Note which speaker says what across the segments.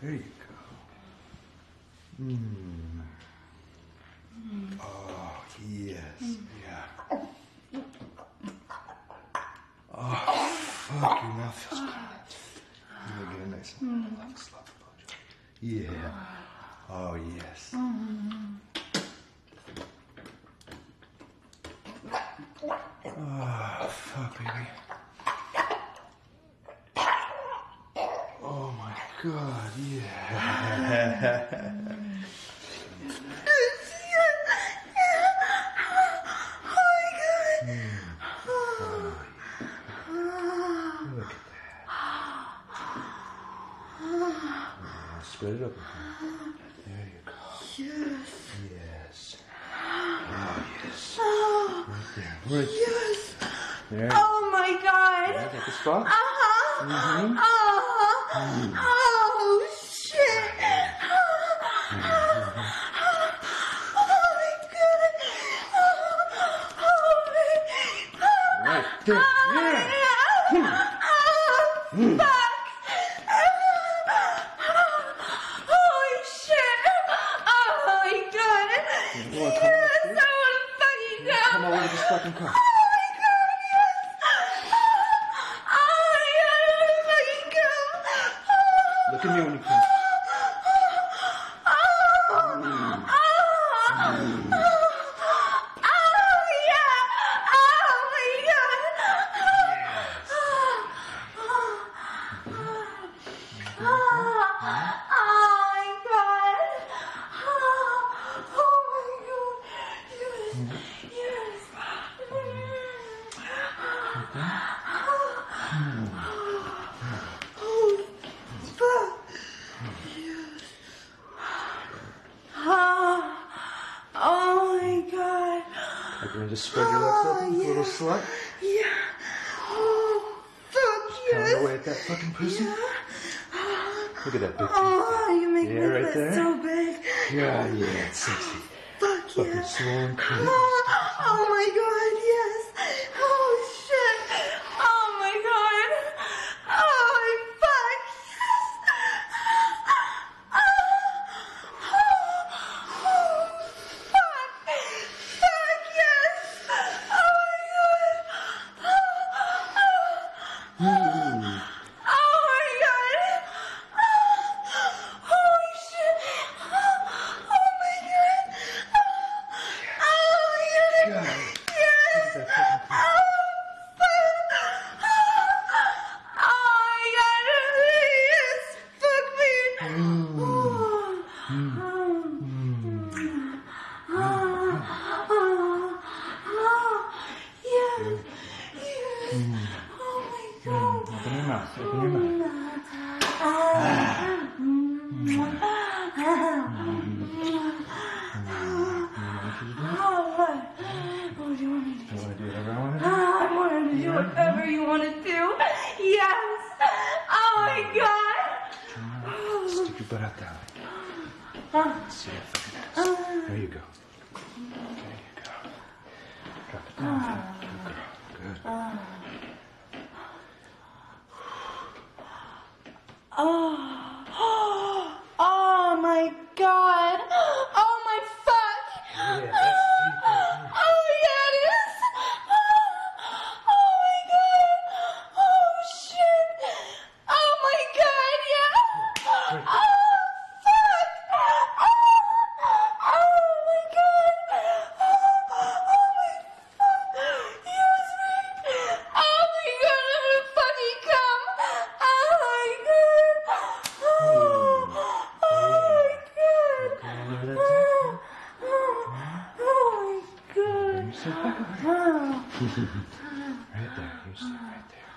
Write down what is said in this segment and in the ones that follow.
Speaker 1: There you go. Mm. Mm. Oh, yes. Mm. Yeah. Oh, fuck, your mouth feels good. You're gonna get a nice little mm. Yeah. Oh, yes. Spread it open. There you go.
Speaker 2: Yes.
Speaker 1: Yes. Oh, yes. Oh, right
Speaker 2: yes.
Speaker 1: There.
Speaker 2: Oh, my God.
Speaker 1: Yeah, the spot.
Speaker 2: Uh-huh. Mm-hmm. Oh, fucking.
Speaker 1: You're going to just spread your legs open,
Speaker 2: you
Speaker 1: oh,
Speaker 2: yeah.
Speaker 1: little slut.
Speaker 2: Yeah. Oh, fuck yes.
Speaker 1: Coming away at that fucking pussy. Yeah. Look at that big
Speaker 2: Oh, you make
Speaker 1: yeah,
Speaker 2: me
Speaker 1: right
Speaker 2: look
Speaker 1: there.
Speaker 2: so big.
Speaker 1: Yeah, yeah, it's sexy.
Speaker 2: Fuck
Speaker 1: fucking
Speaker 2: yeah.
Speaker 1: Fucking
Speaker 2: swollen curves. Oh, Yes.
Speaker 1: Mm.
Speaker 2: Oh my God.
Speaker 1: Mm. 啊。啊。right there. You just right there.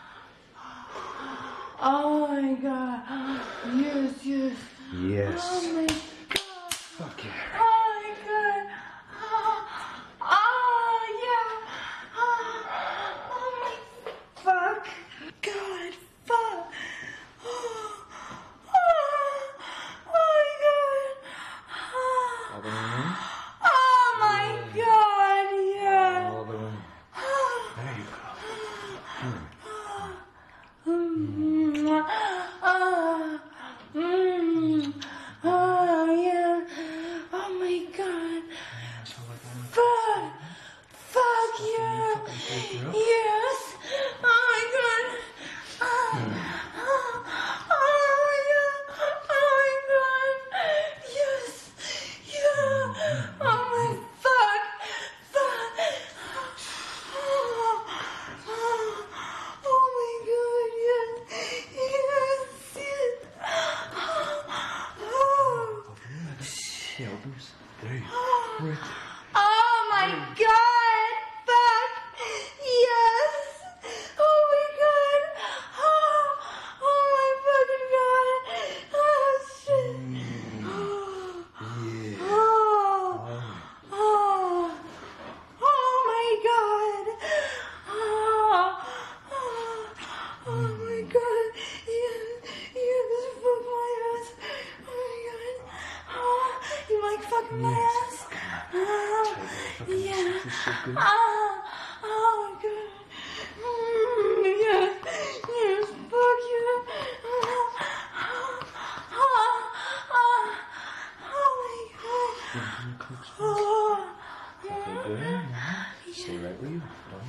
Speaker 2: cheeks.
Speaker 1: Okay, good. Now, stay right where you are. Don't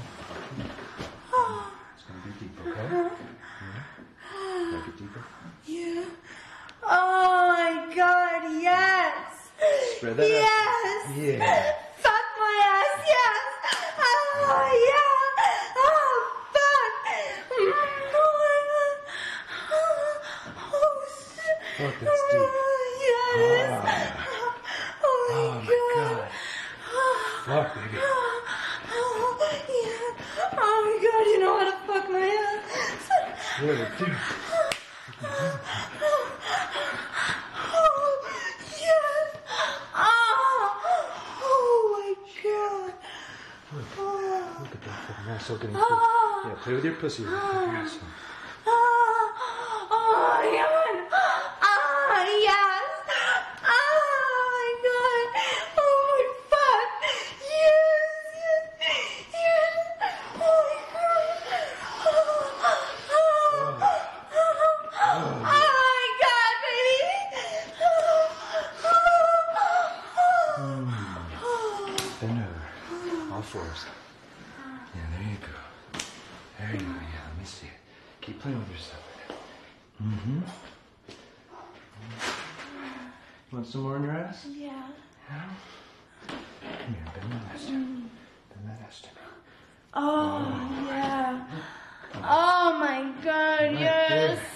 Speaker 1: move.
Speaker 2: Okay.
Speaker 1: It's going to be deep, okay? Yeah. Make it deeper.
Speaker 2: Yeah. Oh my god, yes!
Speaker 1: Spread that yes. out.
Speaker 2: Yes!
Speaker 1: Yeah.
Speaker 2: Fuck my ass, yes! Oh, yeah! Oh, fuck! Oh my god! Oh, shit!
Speaker 1: Fuck, that's deep.
Speaker 2: Ah. Yes!
Speaker 1: Ah
Speaker 2: oh my god.
Speaker 1: Fuck, baby.
Speaker 2: Oh, yeah. Oh my god, you know how to fuck my ass.
Speaker 1: Really, dude.
Speaker 2: Oh, yes. Oh, oh my god. Look,
Speaker 1: look at that fucking
Speaker 2: asshole
Speaker 1: getting. Yeah, play with your pussy. Look your asshole. Come here, bend the. Bend the. Oh,
Speaker 2: oh yeah. Oh my God, yes.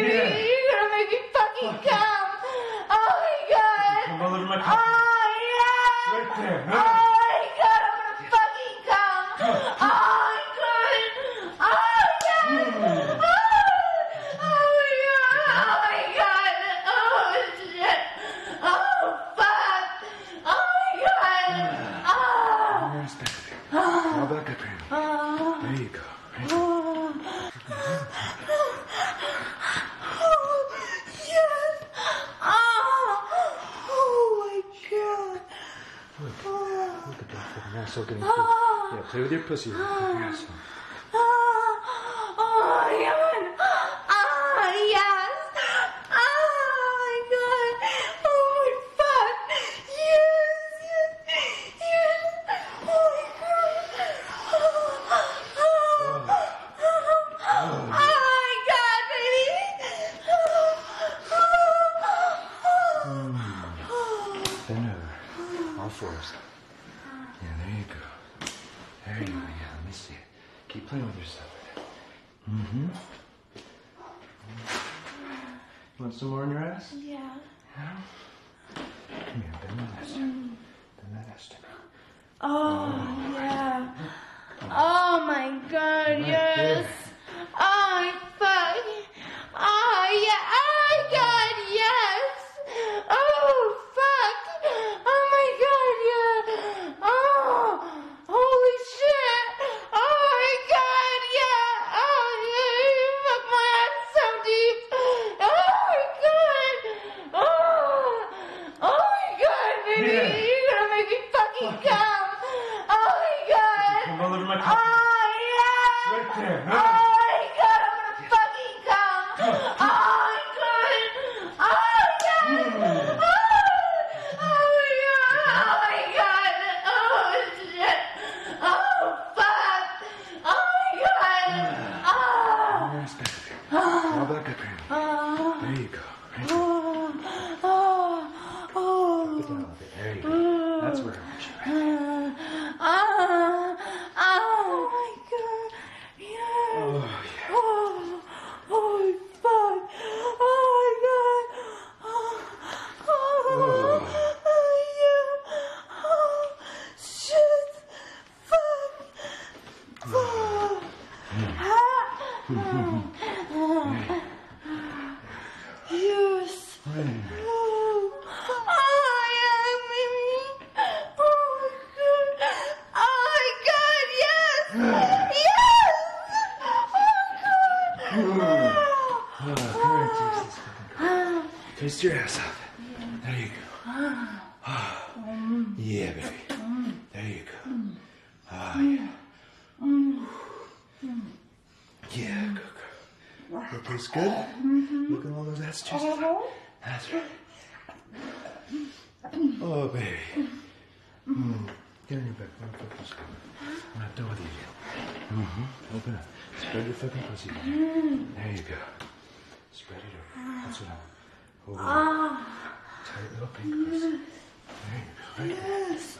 Speaker 2: Yeah. so getting ah,
Speaker 1: yeah,
Speaker 2: play with
Speaker 1: your pussy.
Speaker 2: Ah, yes. Ah, oh my god! Ah, yes! Ah, my god! Oh my fuck! Yes, yes, yes! Holy crap! Oh, oh, oh, oh, oh my god, baby!
Speaker 1: Oh, oh, oh, oh. Mm, thinner, all fours. Keep playing with yourself. Mm-hmm. You want some more on your ass?
Speaker 2: Yeah.
Speaker 1: Yeah? Come here, bend the nester. Mm. Bend that
Speaker 2: ass. now. Oh. oh.
Speaker 1: Yeah,
Speaker 2: baby.
Speaker 1: Mm. There you go. Mm.
Speaker 2: Ah, yeah.
Speaker 1: Mm. Yeah, good girl. That tastes good. Mm-hmm. Look at all those that's just. That's right. Oh, baby. Mm. Get in your back. This. I'm not done with you yet. Mm-hmm. Open up. Spread your fucking pussy. There you go. Spread it over. That's what I want. Over. Ah. Tight little pink pussy. There you go.
Speaker 2: Yes.